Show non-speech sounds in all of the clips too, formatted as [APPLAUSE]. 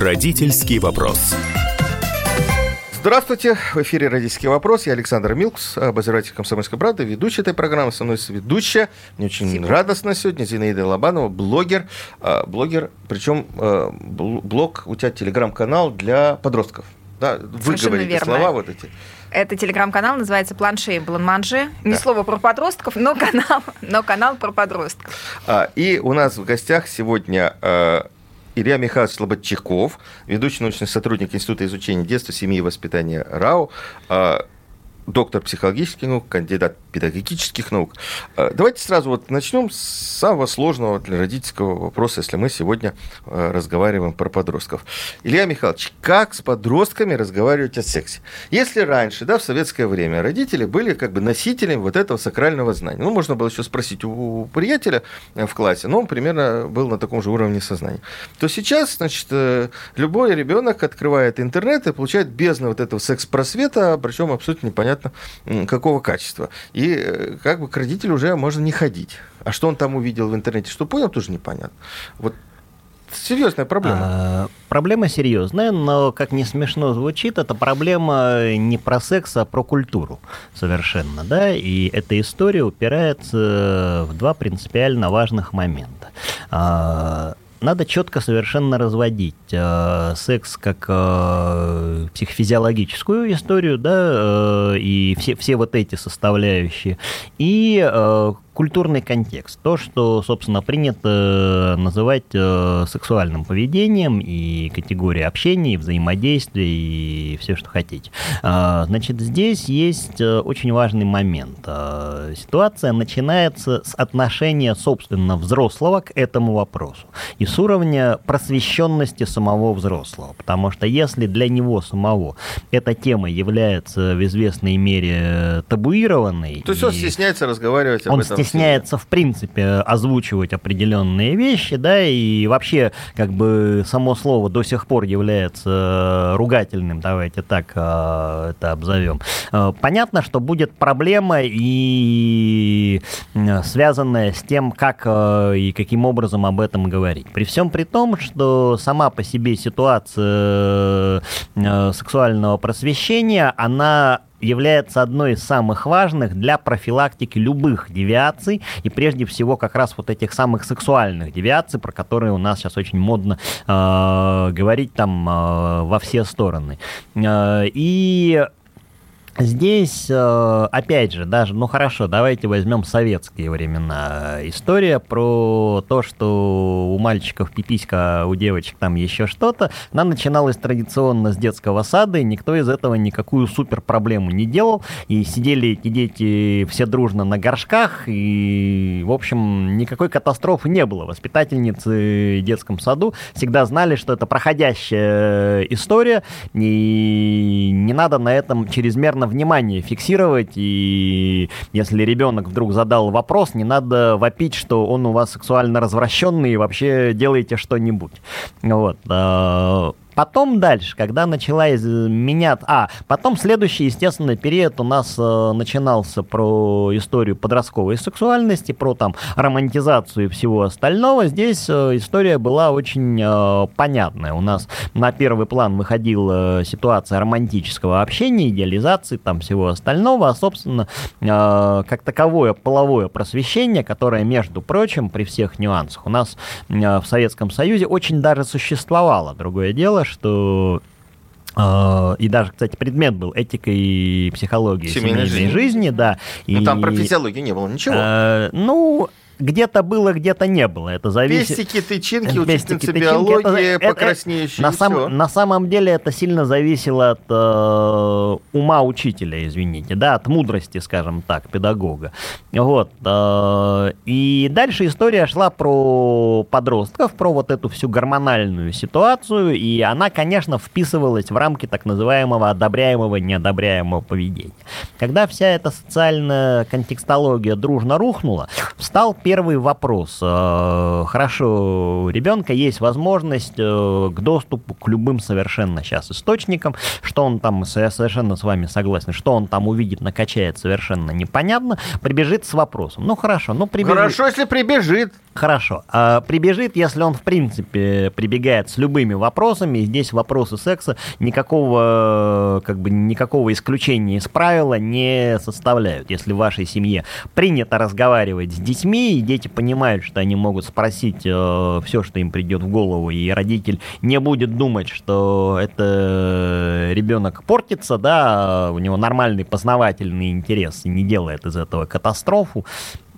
Родительский вопрос. Здравствуйте, в эфире «Родительский вопрос». Я Александр Милкус, обозреватель «Комсомольской правды», ведущий этой программы. Со мной ведущая, мне очень Спасибо. радостно сегодня, Зинаида Лобанова, блогер. А, блогер, причем а, блог, у тебя телеграм-канал для подростков. Да, вы говорите верно. слова вот эти. Это телеграм-канал, называется «Планшей Бланманжи». Не да. слово про подростков, но канал, но канал про подростков. А, и у нас в гостях сегодня Илья Михайлович Слободчаков, ведущий научный сотрудник Института изучения детства, семьи и воспитания РАО, а, доктор психологических наук, кандидат педагогических наук. А, давайте сразу вот начнем с самого сложного для родительского вопроса, если мы сегодня а, разговариваем про подростков. Илья Михайлович, как с подростками разговаривать о сексе? Если раньше, да, в советское время, родители были как бы носителями вот этого сакрального знания. Ну, можно было еще спросить у приятеля в классе, но он примерно был на таком же уровне сознания. То сейчас, значит, э, любой ребенок открывает интернет и получает бездну вот этого секс-просвета, причем абсолютно непонятно какого качества. Э, как бы к родителю уже можно не ходить. А что он там увидел в интернете, что понял, тоже непонятно. Вот серьезная проблема. А, проблема серьезная, но, как не смешно звучит, это проблема не про секс, а про культуру совершенно, да, и эта история упирается в два принципиально важных момента. А, надо четко совершенно разводить э, секс как э, психофизиологическую историю, да, э, и все, все вот эти составляющие, и э, культурный контекст. То, что, собственно, принято называть э, сексуальным поведением и категория общения, и взаимодействия, и все, что хотите. Э, значит, здесь есть э, очень важный момент. Э, ситуация начинается с отношения, собственно, взрослого к этому вопросу. И с уровня просвещенности самого взрослого. Потому что если для него самого эта тема является в известной мере табуированной... То есть он стесняется разговаривать об этом стесняется, в принципе, озвучивать определенные вещи, да, и вообще, как бы, само слово до сих пор является ругательным, давайте так э, это обзовем. Э, понятно, что будет проблема и связанная с тем, как э, и каким образом об этом говорить. При всем при том, что сама по себе ситуация сексуального просвещения, она является одной из самых важных для профилактики любых девиаций, и прежде всего как раз вот этих самых сексуальных девиаций, про которые у нас сейчас очень модно э, говорить там э, во все стороны. Э, и Здесь, э, опять же, даже, ну хорошо, давайте возьмем советские времена. История про то, что у мальчиков пиписька, а у девочек там еще что-то, она начиналась традиционно с детского сада, и никто из этого никакую супер проблему не делал. И сидели эти дети все дружно на горшках, и, в общем, никакой катастрофы не было. Воспитательницы в детском саду всегда знали, что это проходящая история, и не надо на этом чрезмерно внимание фиксировать, и если ребенок вдруг задал вопрос, не надо вопить, что он у вас сексуально развращенный, и вообще делайте что-нибудь. Вот. Потом дальше, когда начала меняться... А, потом следующий, естественно, период у нас э, начинался про историю подростковой сексуальности, про там романтизацию и всего остального. Здесь э, история была очень э, понятная. У нас на первый план выходила ситуация романтического общения, идеализации, там всего остального, а, собственно, э, как таковое половое просвещение, которое, между прочим, при всех нюансах у нас э, в Советском Союзе очень даже существовало. Другое дело, что Uh, и даже, кстати, предмет был этика и психология семейной, семейной жизни. жизни, да. Но и, там про физиологию не было ничего. Uh, ну, где-то было, где-то не было. Это зависит... Пестики, тычинки, учительница биологии, это, покраснеющие. на, сам, на самом деле это сильно зависело от э, ума учителя, извините, да, от мудрости, скажем так, педагога. Вот. Э, и дальше история шла про подростков, про вот эту всю гормональную ситуацию, и она, конечно, вписывалась в рамки так называемого одобряемого, неодобряемого поведения. Когда вся эта социальная контекстология дружно рухнула, встал первый первый вопрос. Э, хорошо, у ребенка есть возможность э, к доступу к любым совершенно сейчас источникам. Что он там, я совершенно с вами согласен, что он там увидит, накачает, совершенно непонятно. Прибежит с вопросом. Ну хорошо, ну прибежит. Хорошо, если прибежит. Хорошо. А прибежит, если он, в принципе, прибегает с любыми вопросами, и здесь вопросы секса никакого, как бы, никакого исключения из правила не составляют. Если в вашей семье принято разговаривать с детьми, и дети понимают, что они могут спросить э, все, что им придет в голову, и родитель не будет думать, что это ребенок портится, да, у него нормальный познавательный интерес, и не делает из этого катастрофу,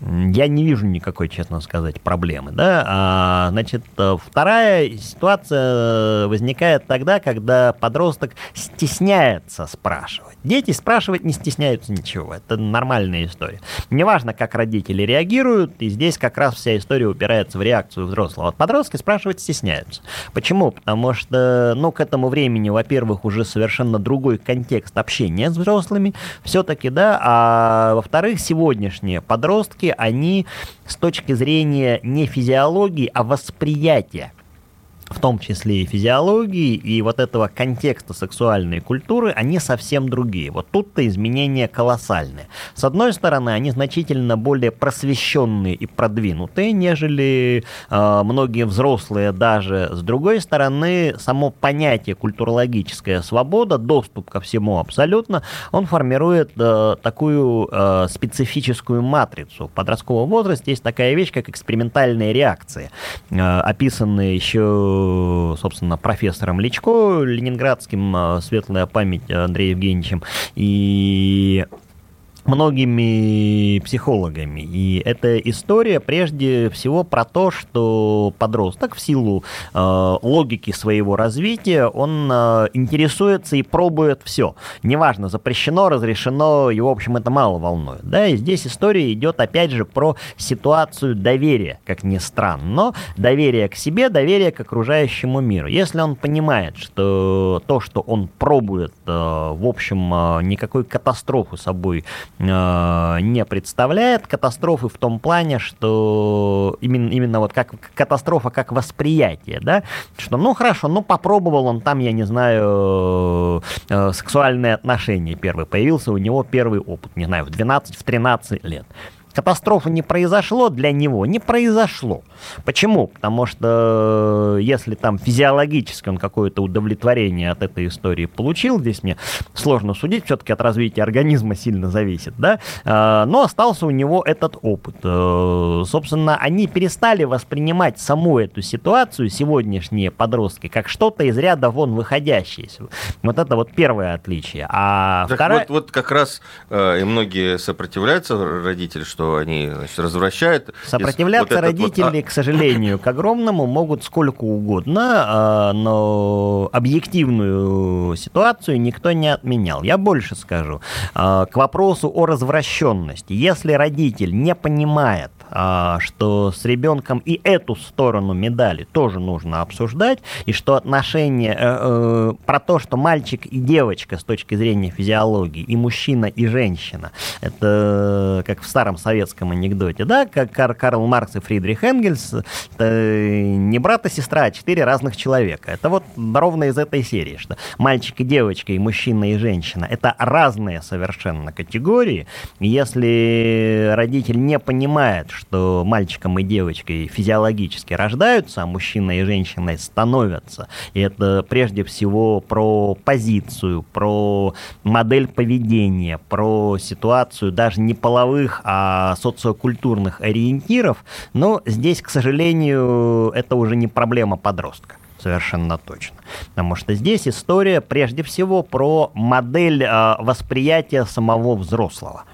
я не вижу никакой, честно сказать, проблемы. Да? А, значит, вторая ситуация возникает тогда, когда подросток стесняется спрашивать. Дети спрашивать не стесняются ничего. Это нормальная история. Неважно, как родители реагируют, и здесь как раз вся история упирается в реакцию взрослого. Вот подростки спрашивать стесняются. Почему? Потому что, ну, к этому времени, во-первых, уже совершенно другой контекст общения с взрослыми, все-таки, да, а во-вторых, сегодняшние подростки, они с точки зрения не физиологии, а восприятия в том числе и физиологии, и вот этого контекста сексуальной культуры, они совсем другие. Вот тут-то изменения колоссальные. С одной стороны, они значительно более просвещенные и продвинутые, нежели э, многие взрослые даже. С другой стороны, само понятие культурологическая свобода, доступ ко всему абсолютно, он формирует э, такую э, специфическую матрицу. В подростковом возрасте есть такая вещь, как экспериментальные реакции, э, описанные еще собственно, профессором Личко, ленинградским, а, светлая память Андреем Евгеньевичем, и многими психологами. И эта история прежде всего про то, что подросток в силу э, логики своего развития, он э, интересуется и пробует все. Неважно, запрещено, разрешено, и, в общем, это мало волнует. Да? И здесь история идет, опять же, про ситуацию доверия, как ни странно. Но доверие к себе, доверие к окружающему миру. Если он понимает, что то, что он пробует, э, в общем, э, никакой катастрофы собой не представляет катастрофы в том плане, что именно, именно вот как катастрофа как восприятие, да, что ну хорошо, ну попробовал он там, я не знаю, э, сексуальные отношения первый, появился у него первый опыт, не знаю, в 12-13 лет катастрофы не произошло для него, не произошло. Почему? Потому что э, если там физиологически он какое-то удовлетворение от этой истории получил, здесь мне сложно судить, все-таки от развития организма сильно зависит, да, э, но остался у него этот опыт. Э, собственно, они перестали воспринимать саму эту ситуацию, сегодняшние подростки, как что-то из ряда вон выходящее. Вот это вот первое отличие. А так вторая... вот, вот как раз и многие сопротивляются родители, что что они значит, развращают. Сопротивляться вот родители, вот... к сожалению, к огромному могут сколько угодно, а, но объективную ситуацию никто не отменял. Я больше скажу. А, к вопросу о развращенности. Если родитель не понимает, а, что с ребенком и эту сторону медали тоже нужно обсуждать, и что отношения э, э, про то, что мальчик и девочка с точки зрения физиологии, и мужчина и женщина, это как в старом советском анекдоте, да, как Кар Карл Маркс и Фридрих Энгельс, это не брат и сестра, а четыре разных человека. Это вот ровно из этой серии, что мальчик и девочка, и мужчина и женщина, это разные совершенно категории. Если родитель не понимает, что мальчиком и девочкой физиологически рождаются, а мужчина и женщина становятся. И это прежде всего про позицию, про модель поведения, про ситуацию даже не половых, а социокультурных ориентиров. Но здесь, к сожалению, это уже не проблема подростка совершенно точно. Потому что здесь история прежде всего про модель э, восприятия самого взрослого.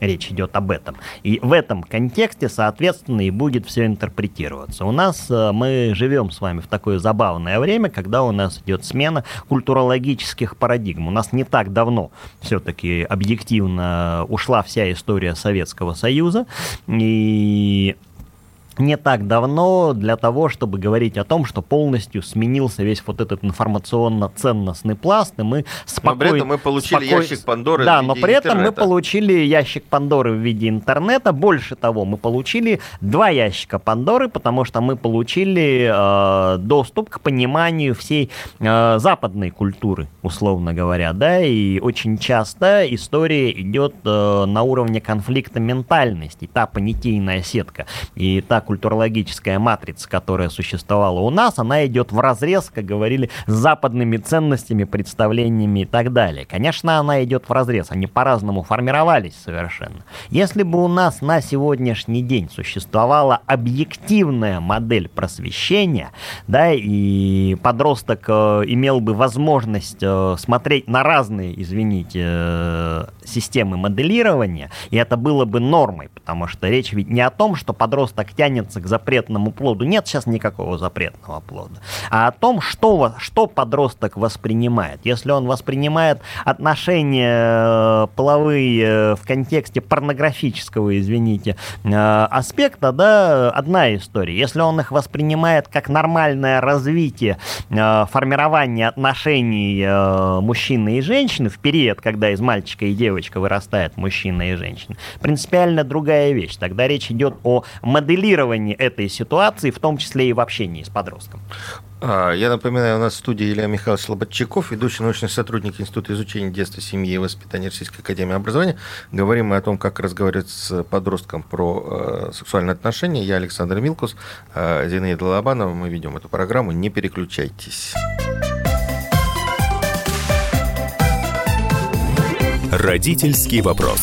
Речь идет об этом. И в этом контексте, соответственно, и будет все интерпретироваться. У нас э, мы живем с вами в такое забавное время, когда у нас идет смена культурологических парадигм. У нас не так давно все-таки объективно ушла вся история Советского Союза. И не так давно для того, чтобы говорить о том, что полностью сменился весь вот этот информационно-ценностный пласт, и мы спокойно... Но при этом мы получили спокой... ящик Пандоры Да, но при этом интернета. мы получили ящик Пандоры в виде интернета. Больше того, мы получили два ящика Пандоры, потому что мы получили э, доступ к пониманию всей э, западной культуры, условно говоря, да, и очень часто история идет э, на уровне конфликта ментальности, та понятийная сетка, и та культурологическая матрица, которая существовала у нас, она идет в разрез, как говорили, с западными ценностями, представлениями и так далее. Конечно, она идет в разрез, они по-разному формировались совершенно. Если бы у нас на сегодняшний день существовала объективная модель просвещения, да, и подросток э, имел бы возможность э, смотреть на разные, извините, э, системы моделирования, и это было бы нормой, потому что речь ведь не о том, что подросток тянется к запретному плоду, нет сейчас никакого запретного плода, а о том, что, что подросток воспринимает. Если он воспринимает отношения половые в контексте порнографического, извините, аспекта, да, одна история. Если он их воспринимает как нормальное развитие формирования отношений мужчины и женщины в период, когда из мальчика и девочка вырастает мужчина и женщина, принципиально другая вещь. Тогда речь идет о моделировании этой ситуации, в том числе и в общении с подростком. А, я напоминаю, у нас в студии Илья Михайлович Слободчаков, ведущий научный сотрудник Института изучения детства, семьи и воспитания Российской Академии Образования. Говорим мы о том, как разговаривать с подростком про э, сексуальные отношения. Я Александр Милкус, э, Зинаида Лобанова. Мы ведем эту программу. Не переключайтесь. Родительский вопрос.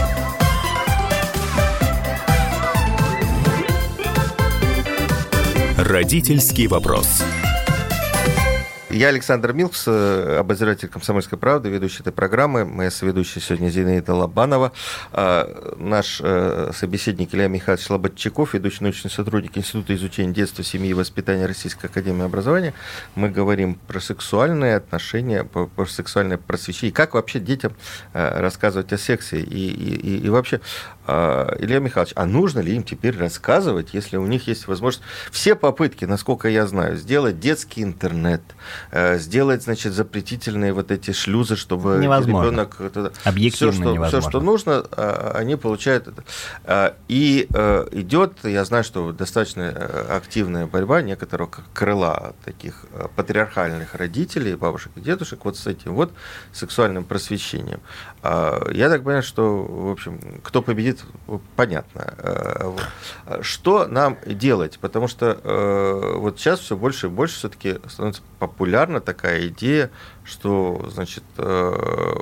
Родительский вопрос. Я Александр Милкс, э, обозреватель «Комсомольской правды», ведущий этой программы. Моя соведущая сегодня Зинаида Лобанова. А, наш э, собеседник Илья Михайлович Слободчаков, ведущий научный сотрудник Института изучения детства, семьи и воспитания Российской Академии Образования. Мы говорим про сексуальные отношения, про, сексуальное просвещение. Как вообще детям э, рассказывать о сексе? И, и, и вообще, а, Илья Михайлович, а нужно ли им теперь рассказывать, если у них есть возможность? Все попытки, насколько я знаю, сделать детский интернет – сделать, значит, запретительные вот эти шлюзы, чтобы невозможно. ребенок... Объективно все, что, невозможно. Все, что нужно, а, они получают это. А, и э, идет, я знаю, что достаточно э, активная борьба некоторого крыла таких патриархальных родителей, бабушек и дедушек вот с этим вот сексуальным просвещением. А, я так понимаю, что, в общем, кто победит, понятно. Что нам делать? Потому что вот сейчас все больше и больше все-таки становится популярна такая идея, что, значит, э,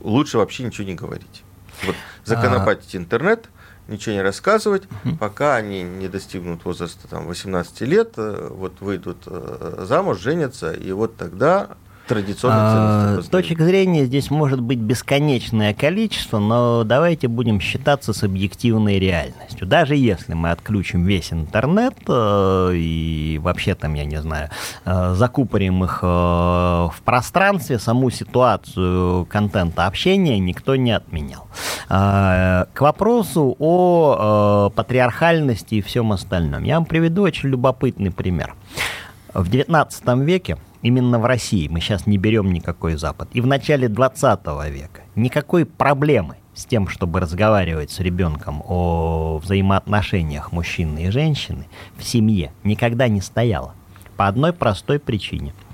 лучше вообще ничего не говорить. Вот законопатить интернет, ничего не рассказывать, пока они не достигнут возраста там, 18 лет, э, вот выйдут э, замуж, женятся, и вот тогда традиционных. А, точек зрения здесь может быть бесконечное количество, но давайте будем считаться с объективной реальностью. Даже если мы отключим весь интернет э, и вообще там, я не знаю, э, закупорим их э, в пространстве, саму ситуацию контента общения никто не отменял. К вопросу о патриархальности и всем остальном. Я вам приведу очень любопытный пример. В XIX веке именно в России, мы сейчас не берем никакой Запад, и в начале 20 века никакой проблемы с тем, чтобы разговаривать с ребенком о взаимоотношениях мужчины и женщины в семье никогда не стояло. По одной простой причине –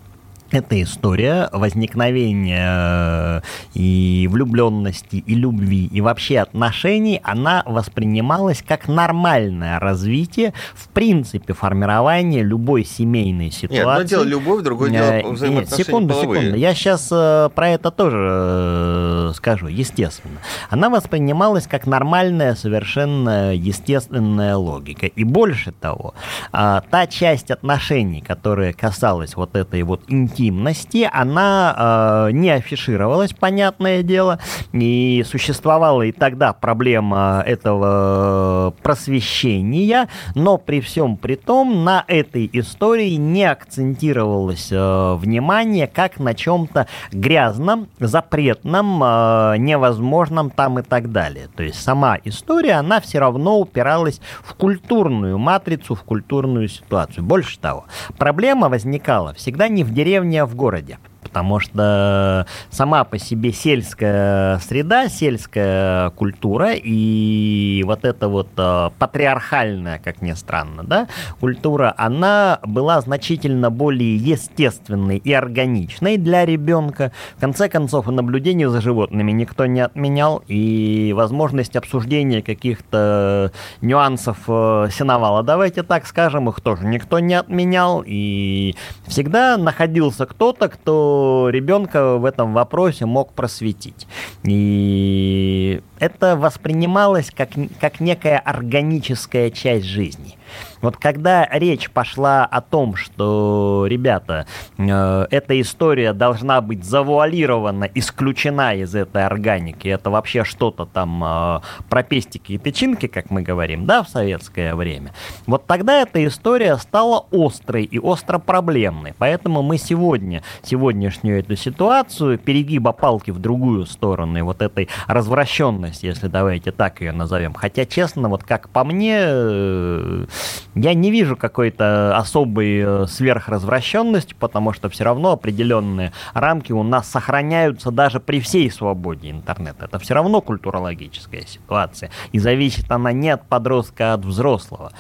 эта история возникновения э, и влюбленности, и любви, и вообще отношений, она воспринималась как нормальное развитие, в принципе, формирования любой семейной ситуации. Нет, одно дело любовь, другое дело э, взаимоотношения Нет, секунду, половые. секунду. Я сейчас э, про это тоже скажу, естественно. Она воспринималась как нормальная, совершенно естественная логика. И больше того, та часть отношений, которая касалась вот этой вот интимной интимности, она э, не афишировалась, понятное дело, и существовала и тогда проблема этого просвещения, но при всем при том на этой истории не акцентировалось э, внимание как на чем-то грязном, запретном, э, невозможном там и так далее. То есть сама история, она все равно упиралась в культурную матрицу, в культурную ситуацию. Больше того, проблема возникала всегда не в деревне, а в городе потому что сама по себе сельская среда, сельская культура и вот эта вот э, патриархальная, как ни странно, да, культура, она была значительно более естественной и органичной для ребенка. В конце концов, наблюдение за животными никто не отменял, и возможность обсуждения каких-то нюансов э, сеновала, давайте так скажем, их тоже никто не отменял, и всегда находился кто-то, кто ребенка в этом вопросе мог просветить. И это воспринималось как, как некая органическая часть жизни. Вот когда речь пошла о том, что, ребята, э, эта история должна быть завуалирована, исключена из этой органики, это вообще что-то там э, про пестики и печинки, как мы говорим, да, в советское время, вот тогда эта история стала острой и остро проблемной. Поэтому мы сегодня, сегодняшнюю эту ситуацию, перегиба палки в другую сторону, и вот этой развращенности, если давайте так ее назовем, хотя, честно, вот как по мне, э, я не вижу какой-то особой э, сверхразвращенности, потому что все равно определенные рамки у нас сохраняются даже при всей свободе интернета. Это все равно культурологическая ситуация. И зависит она не от подростка, а от взрослого.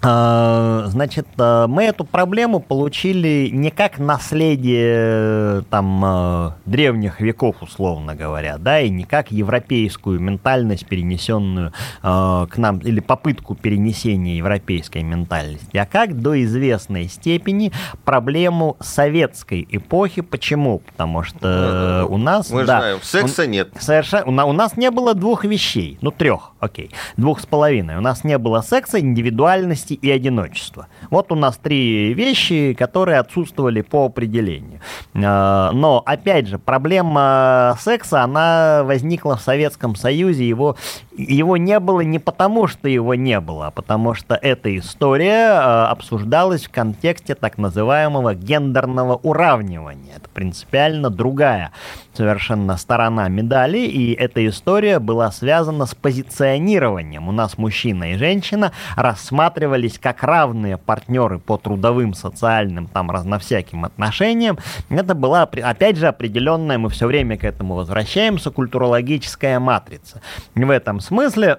А, значит, а, мы эту проблему получили не как наследие там а, древних веков, условно говоря, да, и не как европейскую ментальность, перенесенную к нам, или попытку перенесения европейской ментальности, а как до известной степени проблему советской эпохи. Почему? Потому что у нас... Мы да, знаем, секса у, нет. Совершенно, у нас не было двух вещей, ну трех, окей, двух с половиной. У нас не было секса, индивидуальности и одиночества. Вот у нас три вещи, которые отсутствовали по определению. А, но, опять же, проблема секса, она возникла в Советском Союзе, его, его не было не потому, что его не было, а потому что эта история а, обсуждалась в контексте так называемого гендерного уравнивания. Это принципиально другая совершенно сторона медали, и эта история была связана с позиционированием. У нас мужчина и женщина рассматривались как равные партнеры по трудовым, социальным, там, разновсяким отношениям. Это была, опять же, определенная, мы все время к этому возвращаемся, культурологическая матрица. В этом смысле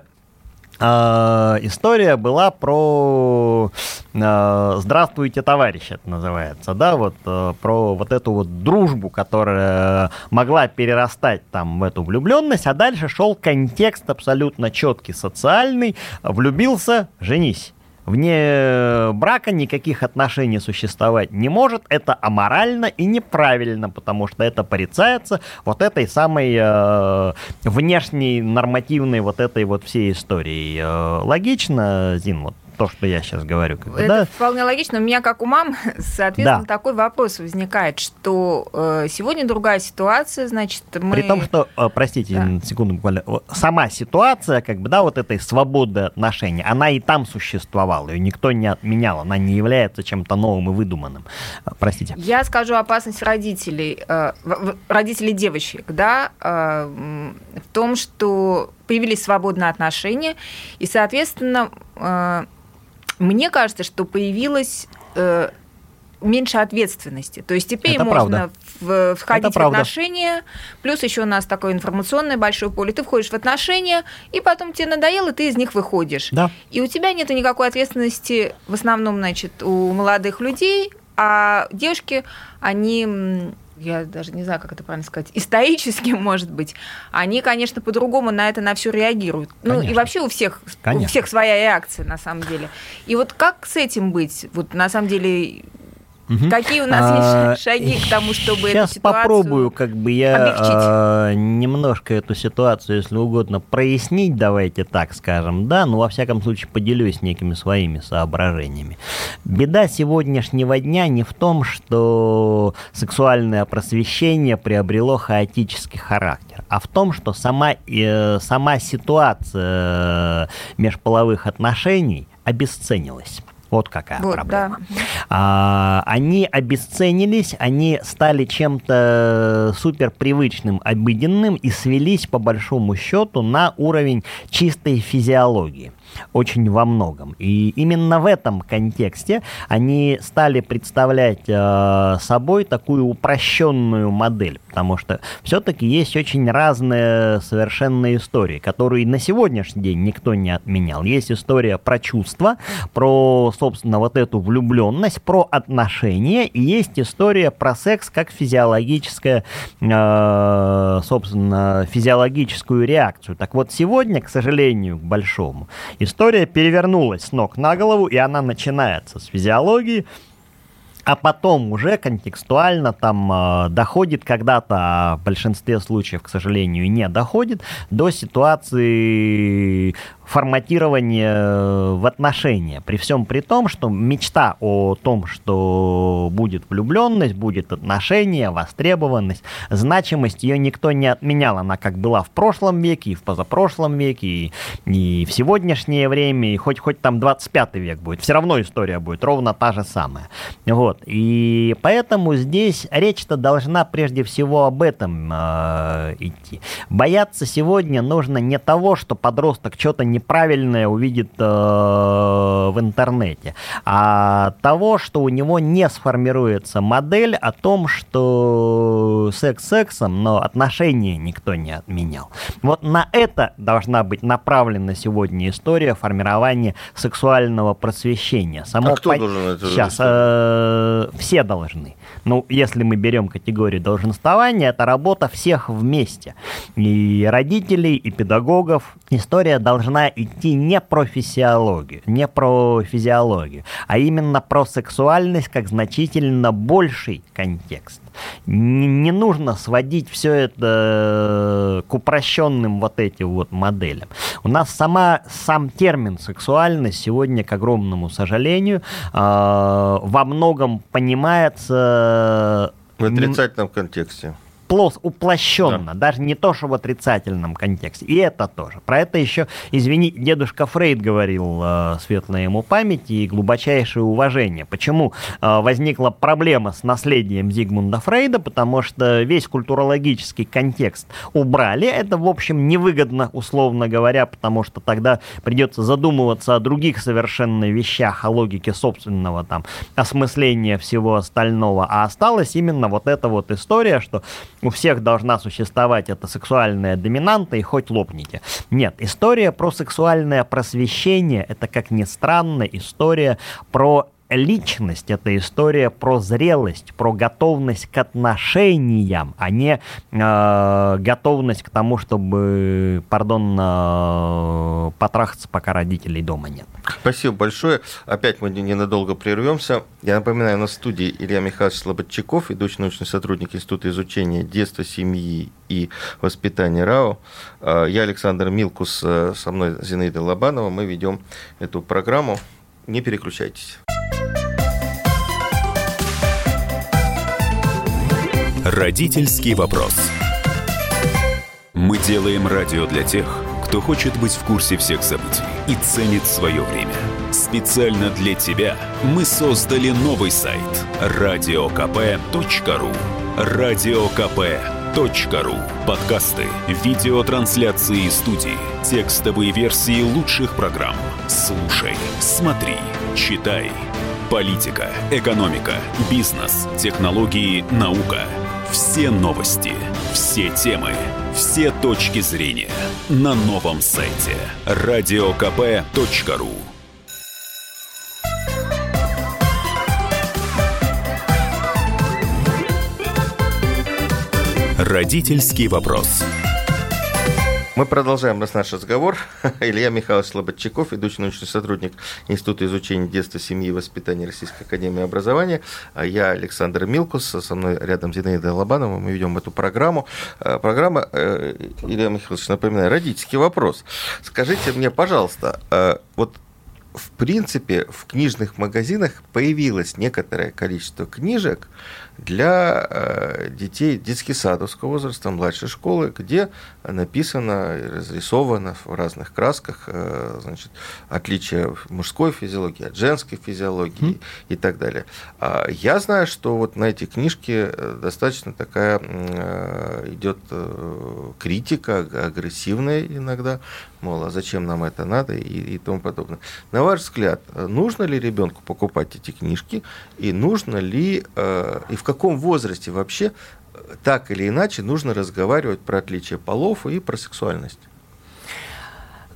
история была про э, «Здравствуйте, товарищ» это называется, да, вот э, про вот эту вот дружбу, которая могла перерастать там в эту влюбленность, а дальше шел контекст абсолютно четкий, социальный, влюбился, женись вне брака никаких отношений существовать не может. Это аморально и неправильно, потому что это порицается вот этой самой э, внешней нормативной вот этой вот всей истории. Э, логично, Зин, вот то, что я сейчас говорю. Как бы, Это да? вполне логично. У меня, как у мам, [LAUGHS] соответственно, Да. такой вопрос возникает, что э, сегодня другая ситуация, значит, мы... При том, что, э, простите, Да. на секунду буквально, сама ситуация, как бы, да, вот этой свободы отношений, она и там существовала, ее никто не отменял, она не является чем-то новым и выдуманным. Э, Простите. Я скажу опасность родителей, э, родителей девочек, да, э, в том, что появились свободные отношения, и, соответственно, э, мне кажется, что появилось э, меньше ответственности. То есть теперь Это можно в- входить Это в правда. отношения, плюс еще у нас такое информационное большое поле. Ты входишь в отношения, и потом тебе надоело, ты из них выходишь. Да. И у тебя нет никакой ответственности, в основном, значит, у молодых людей, а девушки, они, я даже не знаю, как это правильно сказать, исторически, [LAUGHS] может быть, они, конечно, по-другому на это на все реагируют. Ну и Конечно. вообще у всех, у Конечно. всех своя реакция, на самом деле. И вот как с этим быть? Вот на самом деле Мгм. Какие у нас А, есть [LAUGHS] шаги к тому, чтобы эту Сейчас ситуацию попробую как бы я облегчить? а, немножко эту ситуацию, если угодно, прояснить, давайте так скажем, да, но во всяком случае поделюсь некими своими соображениями. Беда сегодняшнего дня не в том, что сексуальное просвещение приобрело хаотический характер, а в том, что сама, э, сама ситуация э, межполовых отношений обесценилась. Вот какая Вот, проблема. да. А, они обесценились, они стали чем-то супер привычным, обыденным и свелись по большому счету на уровень чистой физиологии. Очень во многом. И именно в этом контексте они стали представлять э, собой такую упрощенную модель, потому что все-таки есть очень разные совершенно истории, которые на сегодняшний день никто не отменял. Есть история про чувства, про, собственно, вот эту влюбленность, про отношения, и есть история про секс как физиологическая, э, собственно, физиологическую реакцию. Так вот, сегодня, к сожалению, к большому, история перевернулась с ног на голову, и она начинается с физиологии, а потом уже контекстуально там э, доходит когда-то, а в большинстве случаев, к сожалению, не доходит до ситуации форматирования э, в отношения. При всем при том, что мечта о том, что будет влюбленность, будет отношения, востребованность, значимость, ее никто не отменял. Она как была в прошлом веке, и в позапрошлом веке, и, и в сегодняшнее время, и хоть, хоть там 25 век будет. Все равно история будет ровно та же самая. Вот. И поэтому здесь речь-то должна прежде всего об этом э, идти. Бояться сегодня нужно не того, что подросток что-то неправильное увидит э, в интернете, а того, что у него не сформируется модель о том, что секс сексом, но отношения никто не отменял. Вот на это должна быть направлена сегодня история формирования сексуального просвещения. Само А кто пон- должен это Сейчас, э, все должны. Ну, если мы берем категорию долженствования, это работа всех вместе. И родителей, и педагогов. История должна идти не про физиологию, не про физиологию, а именно про сексуальность как значительно больший контекст. Не, не нужно сводить все это к упрощенным вот этим вот моделям. У нас сама, сам термин сексуальность сегодня, к огромному сожалению, э, во многом понимается В отрицательном контексте. Плос, уплощенно, даже не то, что в отрицательном контексте. И это тоже. Про это еще, извини, дедушка Фрейд говорил, э, светлая ему память и глубочайшее уважение. Почему э, возникла проблема с наследием Зигмунда Фрейда? Потому что весь культурологический контекст убрали. Это, в общем, невыгодно, условно говоря, потому что тогда придется задумываться о других совершенно вещах, о логике собственного там осмысления всего остального. А осталась именно вот эта вот история, что у всех должна существовать эта сексуальная доминанта, и хоть лопните. Нет, история про сексуальное просвещение, это, как ни странно, история про личность, это история про зрелость, про готовность к отношениям, а не э, готовность к тому, чтобы, пардон, э, потрахаться, пока родителей дома нет. Спасибо большое. Опять мы ненадолго прервемся. Я напоминаю, в студии Илья Михайлович Слободчаков, ведущий научный сотрудник Института изучения детства, семьи и воспитания РАО. А, Я Александр Милкус, э, со мной Зинаида Лобанова. Мы ведем эту программу. Не переключайтесь. Родительский вопрос. Мы делаем радио для тех, кто хочет быть в курсе всех событий и ценит свое время. Специально для тебя мы создали новый сайт радиокп.ру. Радиокп.ру. Подкасты, видеотрансляции студии, текстовые версии лучших программ. Слушай, смотри, читай. Политика, экономика, бизнес, технологии, наука. Все новости, все темы, все точки зрения на новом сайте радиокп.ру. Родительский вопрос. Мы продолжаем наш разговор. [LAUGHS] Илья Михайлович Слободчаков, ведущий научный сотрудник Института изучения детства, семьи и воспитания Российской Академии Образования. А Я Александр Милкус, со мной рядом Зинаида Лобанова. Мы ведем эту программу. Э, Программа, э, Илья Михайлович, напоминаю, родительский вопрос. Скажите мне, пожалуйста, э, вот в принципе, в книжных магазинах появилось некоторое количество книжек для э, детей детски-садовского возраста, младшей школы, где написано, разрисовано в разных красках э, значит, отличия мужской физиологии от женской физиологии и так далее. А Я знаю, что вот на эти книжки э, достаточно такая идет критика, аг- агрессивная иногда, мол, а зачем нам это надо и, и тому подобное. На ваш взгляд, э, нужно ли ребенку покупать эти книжки и нужно ли э, и в каком возрасте вообще э, так или иначе нужно разговаривать про отличие полов и про сексуальность?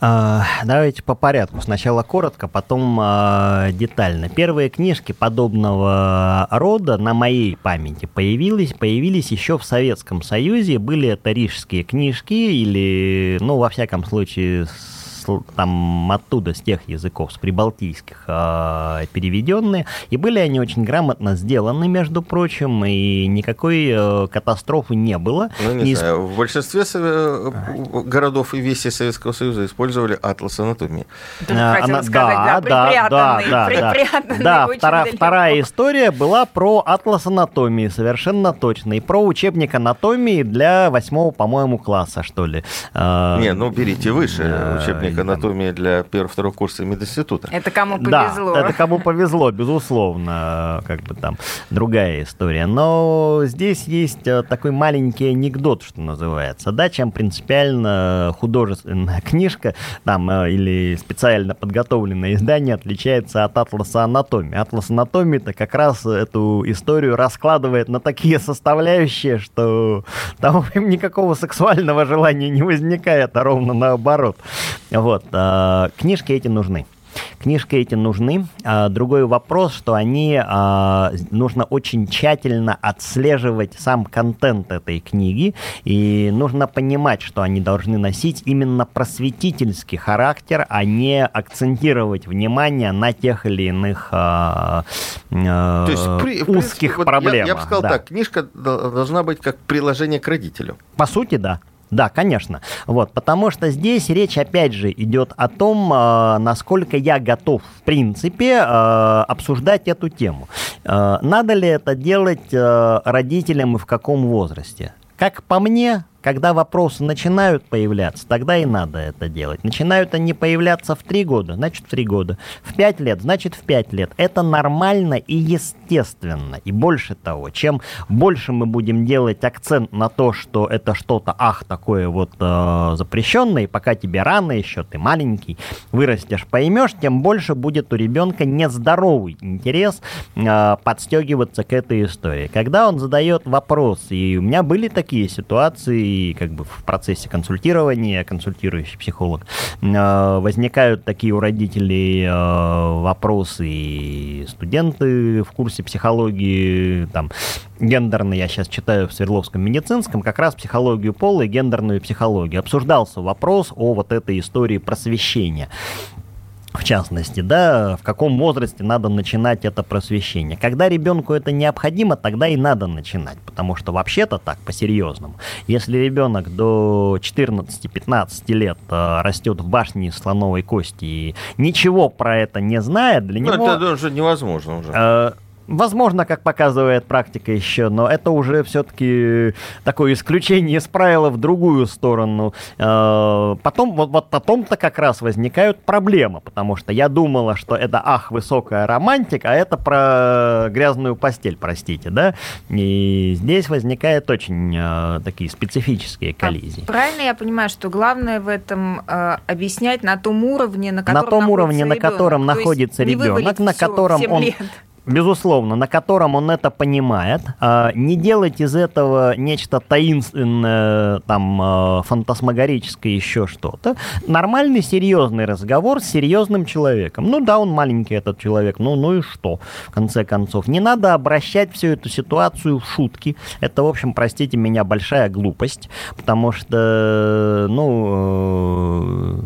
А, Давайте по порядку. Сначала коротко, потом а, детально. Первые книжки подобного рода на моей памяти появились, появились еще в Советском Союзе. Были это рижские книжки или, ну, во всяком случае, там оттуда, с тех языков, с прибалтийских а, переведенные. И были они очень грамотно сделаны, между прочим, и никакой э, катастрофы не было. Ну, не Не знаю, в большинстве сове- городов и весей Советского Союза использовали атлас анатомии. А, она- сказать, да, да, да, припрятанный Да, очень втора- вторая история была про атлас анатомии, совершенно точно, и про учебник анатомии для восьмого, по-моему, класса, что ли. А, Не, ну берите выше да, учебник анатомии для первого-второго курса мединститута. Это кому Да, повезло. это кому повезло, безусловно, как бы там другая история. Но здесь есть э, такой маленький анекдот, что называется, да, чем принципиально художественная [LAUGHS] книжка там э, или специально подготовленное издание отличается от атласа анатомии. Атлас анатомии это как раз эту историю раскладывает на такие составляющие, что там [LAUGHS] никакого сексуального желания не возникает, а ровно наоборот. Вот, э, книжки эти нужны. Книжки эти нужны. А, Другой вопрос, что они а, нужно очень тщательно отслеживать сам контент этой книги, и нужно понимать, что они должны носить именно просветительский характер, а не акцентировать внимание на тех или иных То есть, при- узких вот я- проблемах. Я, бы сказал да. так, книжка дол- должна быть как приложение к родителю. По сути, да. Да, конечно. Вот, потому что здесь речь опять же идет о том, э, насколько я готов, в принципе, э, обсуждать эту тему. Э, надо ли это делать родителям и в каком возрасте? Как по мне, когда вопросы начинают появляться, тогда и надо это делать. Начинают они появляться в три года, значит в три года. В пять лет, значит в пять лет. Это нормально и естественно. И больше того, чем больше мы будем делать акцент на то, что это что-то, ах, такое вот э, запрещенное, и пока тебе рано еще, ты маленький, вырастешь, поймешь, тем больше будет у ребенка нездоровый интерес э, подстегиваться к этой истории. Когда он задает вопрос, и у меня были такие ситуации, как бы в процессе консультирования, консультирующий психолог, э, возникают такие у родителей э, вопросы, и студенты в курсе психологии, там, гендерный, я сейчас читаю в Свердловском медицинском, как раз психологию пола и гендерную психологию. Обсуждался вопрос о вот этой истории просвещения в частности, да, в каком возрасте надо начинать это просвещение. Когда ребенку это необходимо, тогда и надо начинать, потому что вообще-то так, по-серьезному, если ребенок до 14-15 лет э, растет в башне из слоновой кости и ничего про это не знает, для Ну, него... это уже невозможно уже. Э, Возможно, как показывает практика еще, но это уже все-таки такое исключение из правила в другую сторону. Э, Потом, вот, вот потом-то как раз возникают проблемы, потому что я думала, что это, ах, высокая романтика, а это про грязную постель, простите, да? И здесь возникают очень э, такие специфические А коллизии. правильно я понимаю, что главное в этом э, объяснять на том уровне, на котором на том уровне, на котором То находится ребенок, на котором он лет. Безусловно, на котором он это понимает, а, не делать из этого нечто таинственное, там, а, фантасмагорическое, еще что-то. Нормальный, серьезный разговор с серьезным человеком. Ну да, он маленький, этот человек, ну, ну и что, в конце концов. Не надо обращать всю эту ситуацию в шутки. Это, в общем, простите меня, большая глупость, потому что, ну,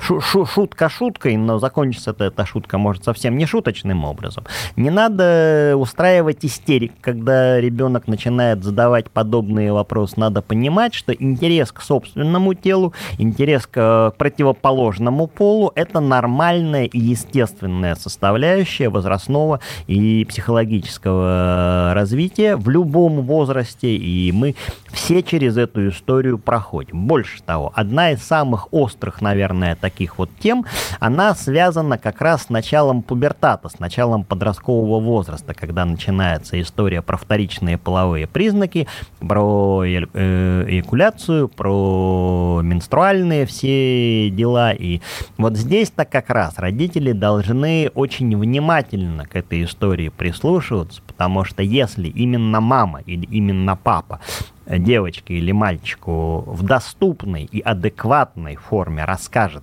шу шутка шуткой, но закончится эта шутка может совсем не шуточным образом. Не надо устраивать истерик, когда ребенок начинает задавать подобные вопросы. Надо понимать, что интерес к собственному телу, интерес к противоположному полу – это нормальная и естественная составляющая возрастного и психологического развития в любом возрасте, и мы все через эту историю проходим. Больше того, одна из самых острых, наверное, таких вот тем, она связана как раз с началом пубертата, с началом подросткового возраста, когда начинается история про вторичные половые признаки, про э, эякуляцию, про менструальные все дела. И вот здесь-то как раз родители должны очень внимательно к этой истории прислушиваться, потому что если именно мама или именно папа девочке или мальчику в доступной и адекватной форме расскажет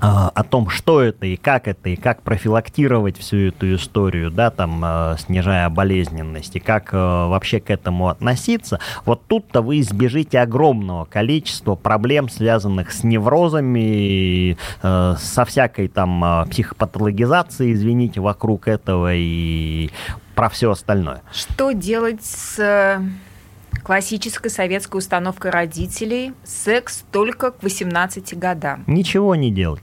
о том, что это и как это, и как профилактировать всю эту историю, да, там, э, снижая болезненность, и как э, вообще к этому относиться, вот тут-то вы избежите огромного количества проблем, связанных с неврозами, э, со всякой там психопатологизацией, извините, вокруг этого и про все остальное. Что делать с классической советской установкой родителей секс только к 18 годам. Ничего не делать.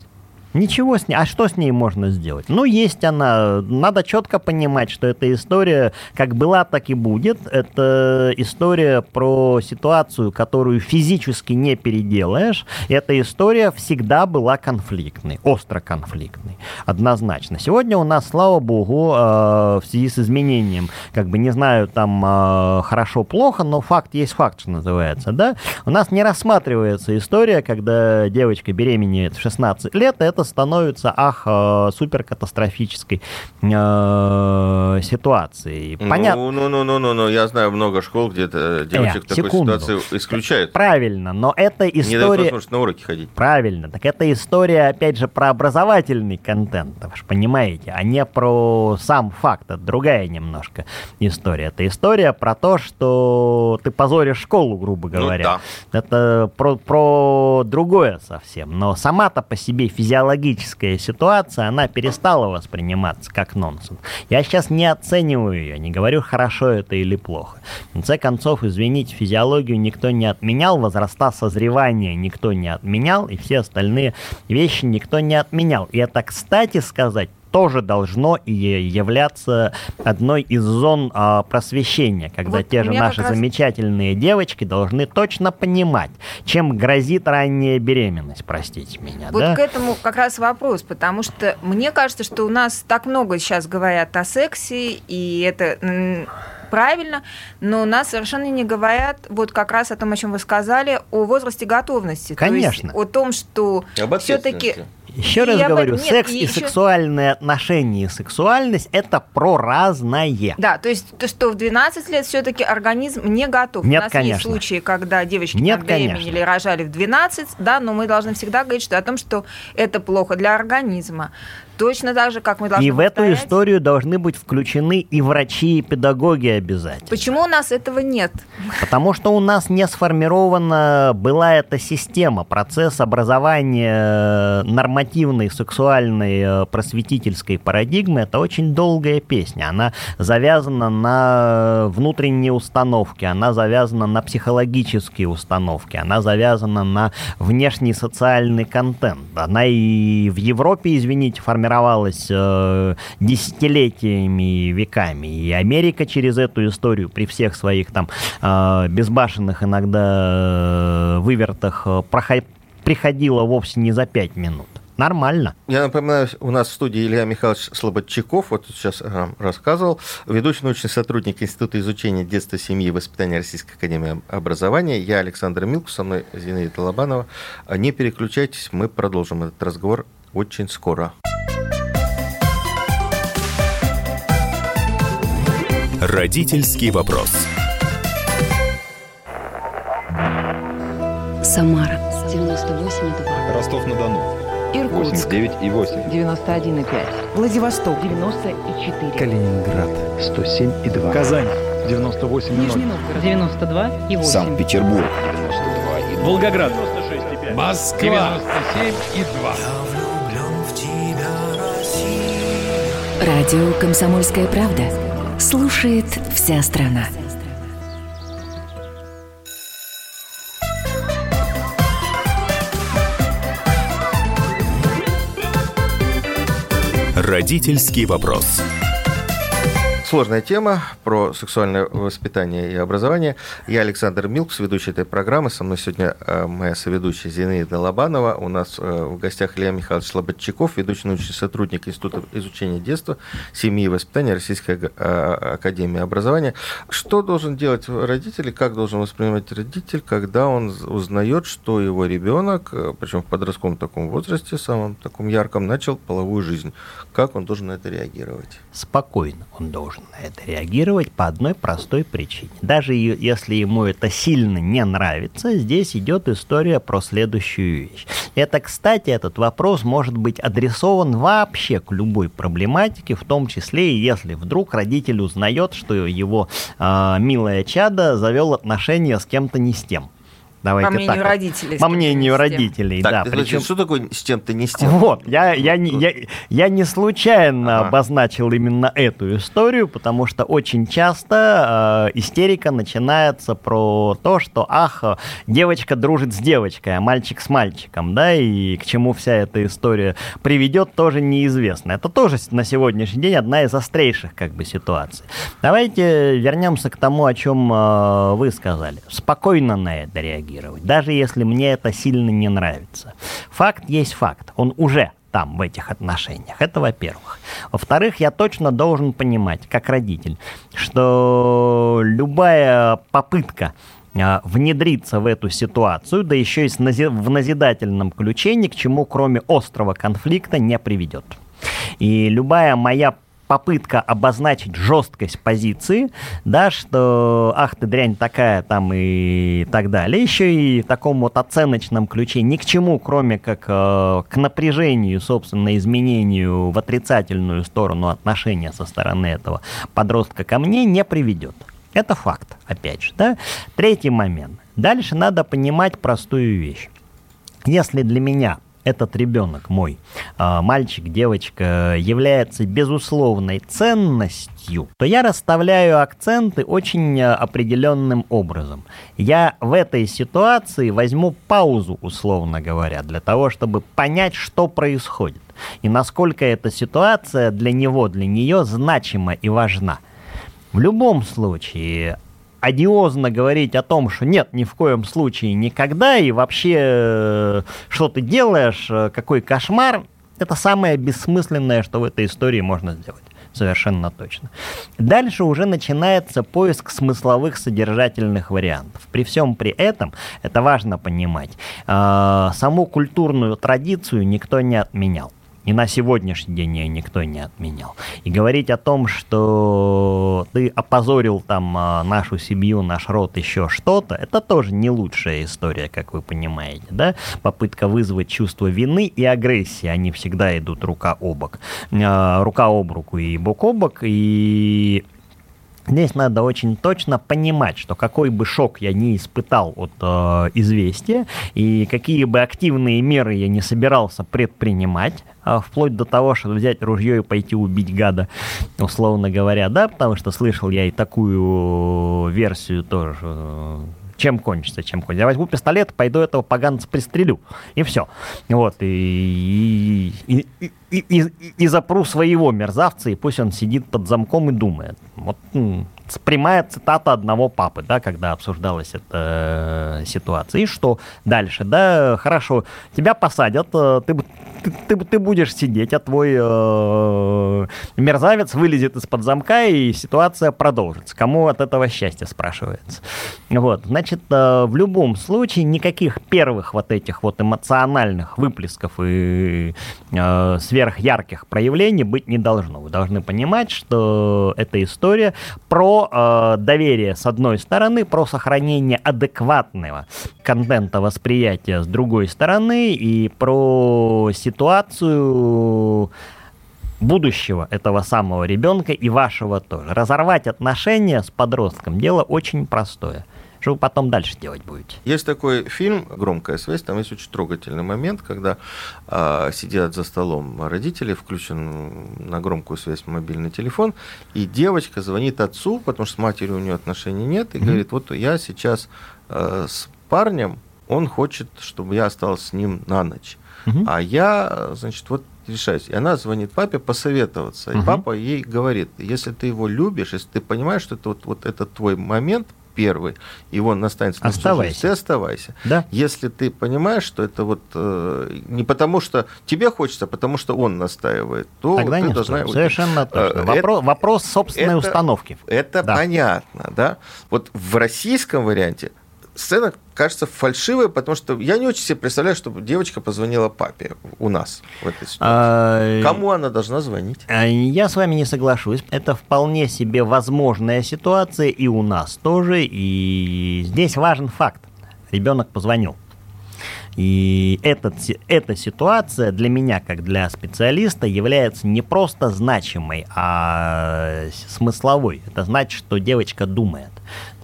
Ничего с ней. А что с ней можно сделать? Ну, есть она. Надо четко понимать, что эта история как была, так и будет. Это история про ситуацию, которую физически не переделаешь. Эта история всегда была конфликтной, остро конфликтной. Однозначно. Сегодня у нас, слава богу, э, в связи с изменением, как бы не знаю, там э, хорошо-плохо, но факт есть факт, что называется, да? У нас не рассматривается история, когда девочка беременеет в 16 лет, это становится, ах, э, супер катастрофической э, ситуацией. Ну, Понятно. Ну, ну, ну, ну, ну, я знаю много школ, где девочек э, такой секунду. ситуации исключают. Правильно, но это история... Не дают возможность на уроки ходить. Правильно, так это история, опять же, про образовательный контент, вы же понимаете, а не про сам факт, это другая немножко история. Это история про то, что ты позоришь школу, грубо ну говоря. Ну, да. Это про, про другое совсем, но сама-то по себе физиология патологическая ситуация, она перестала восприниматься как нонсенс. Я сейчас не оцениваю ее, не говорю, хорошо это или плохо. В конце концов, извините, физиологию никто не отменял, возраста созревания никто не отменял, и все остальные вещи никто не отменял. И это, кстати сказать, тоже должно и являться одной из зон а, просвещения, когда вот те же наши раз... замечательные девочки должны точно понимать, чем грозит ранняя беременность, простите меня. Вот да? к этому как раз вопрос, потому что мне кажется, что у нас так много сейчас говорят о сексе, и это правильно, но у нас совершенно не говорят вот как раз о том, о чем вы сказали, о возрасте готовности. Конечно. То есть о том, что все-таки еще раз я говорю, нет, секс и, еще... сексуальные отношения и сексуальность это про разное. Да, то есть то, что в 12 лет все-таки организм не готов. Нет, У нас конечно. есть случаи, когда девочки нет, беременели и рожали в 12, да, но мы должны всегда говорить что, о том, что это плохо для организма. Точно так же, как мы должны И в эту историю должны быть включены и врачи, и педагоги обязательно. Почему у нас этого нет? Потому что у нас не сформирована была эта система, процесс образования нормативной сексуальной э, просветительской парадигмы. Это очень долгая песня. Она завязана на внутренние установки, она завязана на психологические установки, она завязана на внешний социальный контент. Она и в Европе, извините, формировалась э, десятилетиями и веками. И Америка через эту историю при всех своих там э, безбашенных иногда э, вывертах э, проход... приходила вовсе не за пять минут. Нормально. Я напоминаю, у нас в студии Илья Михайлович Слободчаков, вот сейчас рассказывал, ведущий научный сотрудник Института изучения детства, семьи и воспитания Российской Академии Образования. Я Александр Милку, со мной Зинаида Лобанова. Не переключайтесь, мы продолжим этот разговор очень скоро. Родительский вопрос. Самара 98,2. Ростов-на-Дону. Иркутск 89,8. 91,5. Владивосток 94. Калининград 107,2. Казань 98,0. Нижний Новгород 92 и 8. Санкт-Петербург 92,2. Волгоград Москва 97,2. Радио «Комсомольская правда». Слушает вся страна. Родительский вопрос. Сложная тема про сексуальное воспитание и образование. Я Александр Милкс, ведущий этой программы. Со мной сегодня э, моя соведущая Зинаида Лобанова. У нас э, в гостях Илья Михайлович Слободчаков, ведущий научный сотрудник Института изучения детства, семьи и воспитания Российской э, академии образования. Что должен делать родитель, как должен воспринимать родитель, когда он узнает, что его ребенок, причем в подростковом таком возрасте, самом таком ярком, начал половую жизнь? Как он должен на это реагировать? Спокойно он должен на это реагировать по одной простой причине. Даже если ему это сильно не нравится, здесь идет история про следующую вещь. Это, кстати, этот вопрос может быть адресован вообще к любой проблематике, в том числе и если вдруг родитель узнает, что его э, милое чадо завел отношения с кем-то не с тем. Давайте По мнению так. родителей. По мнению родителей, так, да. Причем... Что такое с чем-то не с тем? Вот, я, я, не, я, я не случайно ага. обозначил именно эту историю, потому что очень часто э, истерика начинается про то, что, ах, девочка дружит с девочкой, а мальчик с мальчиком, да, и к чему вся эта история приведет, тоже неизвестно. Это тоже на сегодняшний день одна из острейших, как бы, ситуаций. Давайте вернемся к тому, о чем э, вы сказали. Спокойно на это реагировать реагировать, даже если мне это сильно не нравится. Факт есть факт, он уже там, в этих отношениях. Это во-первых. Во-вторых, я точно должен понимать, как родитель, что любая попытка а, внедриться в эту ситуацию, да еще и в назидательном ключе, ни к чему, кроме острого конфликта, не приведет. И любая моя попытка обозначить жесткость позиции, да, что ах ты дрянь такая там и так далее, еще и в таком вот оценочном ключе ни к чему, кроме как э, к напряжению, собственно, изменению в отрицательную сторону отношения со стороны этого подростка ко мне не приведет. Это факт, опять же, да. Третий момент. Дальше надо понимать простую вещь. Если для меня этот ребенок мой, а, мальчик, девочка, является безусловной ценностью, то я расставляю акценты очень а, определенным образом. Я в этой ситуации возьму паузу, условно говоря, для того, чтобы понять, что происходит и насколько эта ситуация для него, для нее значима и важна. В любом случае, одиозно говорить о том, что нет, ни в коем случае никогда, и вообще, э, что ты делаешь, э, какой кошмар, это самое бессмысленное, что в этой истории можно сделать. Совершенно точно. Дальше уже начинается поиск смысловых содержательных вариантов. При всем при этом, это важно понимать, э, саму культурную традицию никто не отменял. И на сегодняшний день ее никто не отменял. И говорить о том, что ты опозорил там а, нашу семью, наш род, еще что-то, это тоже не лучшая история, как вы понимаете, да? Попытка вызвать чувство вины и агрессии, они всегда идут рука об бок. А, рука об руку и бок о бок, и Здесь надо очень точно понимать, что какой бы шок я не испытал от э, известия и какие бы активные меры я не собирался предпринимать, э, вплоть до того, чтобы взять ружье и пойти убить гада, условно говоря, да, потому что слышал я и такую версию тоже. Э, чем кончится, чем кончится. Я возьму пистолет, пойду этого поганца пристрелю. И все. Вот. И, и, и, и, и, и запру своего мерзавца, и пусть он сидит под замком и думает. Вот прямая цитата одного папы, да, когда обсуждалась эта э, ситуация. И что дальше? Да, хорошо, тебя посадят, э, ты, ты, ты, ты будешь сидеть, а твой э, мерзавец вылезет из-под замка, и ситуация продолжится. Кому от этого счастья, спрашивается. Вот, значит, э, в любом случае никаких первых вот этих вот эмоциональных выплесков и э, сверхярких проявлений быть не должно. Вы должны понимать, что эта история про э, доверие с одной стороны, про сохранение адекватного контента восприятия с другой стороны и про ситуацию будущего этого самого ребенка и вашего тоже. Разорвать отношения с подростком дело очень простое. Что вы потом дальше делать будете? Есть такой фильм «Громкая связь», там есть очень трогательный момент, когда а, сидят за столом родители, включен на громкую связь мобильный телефон, и девочка звонит отцу, потому что с матерью у нее отношений нет, и mm-hmm. говорит, вот я сейчас а, с парнем, он хочет, чтобы я остался с ним на ночь. Uh-huh. А я, значит, вот решаюсь. И она звонит папе посоветоваться. И папа ей говорит, если ты его любишь, если ты понимаешь, что это вот, вот этот твой момент, первый, и он останется на оставайся. ты оставайся. Да. Если ты понимаешь, что это вот э, не потому, что тебе хочется, а потому что он настаивает, то Тогда ты не должна... Стоит. Совершенно точно. Это, вопрос, вопрос собственной это, установки. Это да. понятно, да? Вот в российском варианте сцена кажется фальшивой, потому что я не очень себе представляю, чтобы девочка позвонила папе у нас в этой ситуации. А... Кому она должна звонить? А, я с вами не соглашусь. Это вполне себе возможная ситуация и у нас тоже. И здесь важен факт. Ребенок позвонил. И этот, эта ситуация для меня, как для специалиста, является не просто значимой, а смысловой. Это значит, что девочка думает.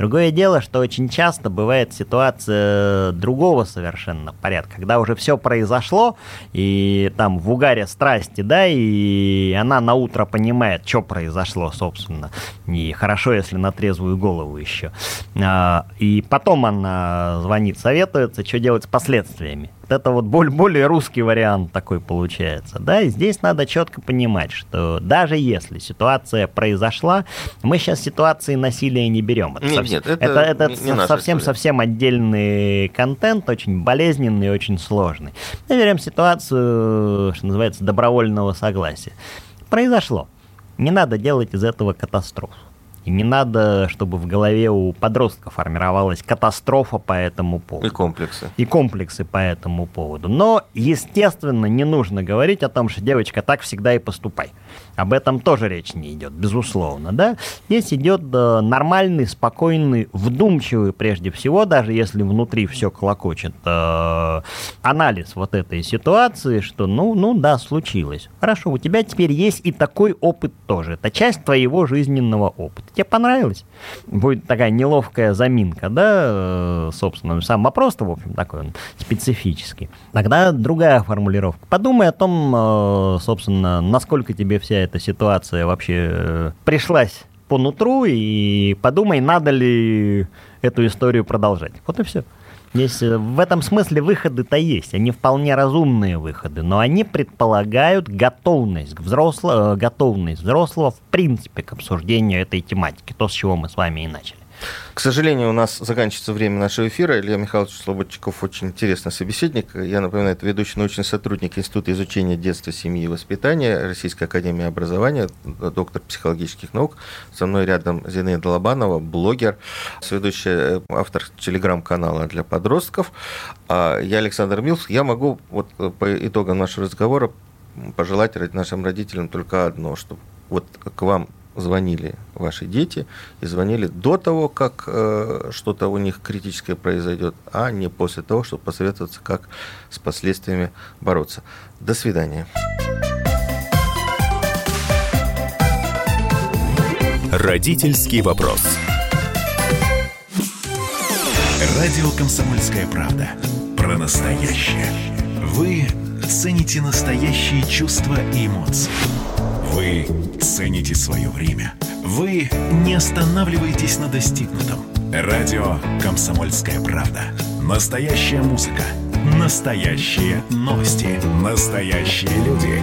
Другое дело, что очень часто бывает ситуация другого совершенно порядка, когда уже все произошло, и там в угаре страсти, да, и она на утро понимает, что произошло, собственно. И хорошо, если на трезвую голову еще. А, и потом она звонит, советуется, что делать с последствиями это вот более русский вариант такой получается. Да, и здесь надо четко понимать, что даже если ситуация произошла, мы сейчас ситуации насилия не берем. Это нет, совсем, нет, это, это, это не совсем-совсем отдельный контент, очень болезненный и очень сложный. Мы берем ситуацию, что называется, добровольного согласия. Произошло. Не надо делать из этого катастрофу. И не надо, чтобы в голове у подростка формировалась катастрофа по этому поводу. И комплексы. И комплексы по этому поводу. Но, естественно, не нужно говорить о том, что девочка так всегда и поступай. Об этом тоже речь не идет, безусловно, да. Здесь идет э, нормальный, спокойный, вдумчивый, прежде всего, даже если внутри все клокочет, э, анализ вот этой ситуации, что, ну, ну да, случилось. Хорошо, у тебя теперь есть и такой опыт тоже. Это часть твоего жизненного опыта. Тебе понравилось? Будет такая неловкая заминка, да, э, собственно, сам вопрос-то, в общем, такой он специфический. Тогда другая формулировка. Подумай о том, собственно, насколько тебе вся эта ситуация вообще э, пришлась по нутру, и подумай, надо ли эту историю продолжать. Вот и все. Здесь э, в этом смысле выходы-то есть. Они вполне разумные выходы, но они предполагают готовность, взросло, э, готовность взрослого в принципе к обсуждению этой тематики. То, с чего мы с вами и начали. К сожалению, у нас заканчивается время нашего эфира. Илья Михайлович Слободчиков очень интересный собеседник. Я напоминаю, это ведущий научный сотрудник Института изучения детства, семьи и воспитания Российской академии образования, доктор психологических наук. Со мной рядом Зинаида Лобанова, блогер, сведущая э, автор телеграм-канала для подростков. А я Александр Милс. Я могу вот э, по итогам нашего разговора пожелать нашим родителям только одно, чтобы вот к вам звонили ваши дети и звонили до того, как э, что-то у них критическое произойдет, а не после того, чтобы посоветоваться, как с последствиями бороться. До свидания. Родительский вопрос. Радио «Комсомольская правда». Про настоящее. Вы цените настоящие чувства и эмоции. Вы цените свое время. Вы не останавливаетесь на достигнутом. Радио «Комсомольская правда». Настоящая музыка. Настоящие новости. Настоящие люди.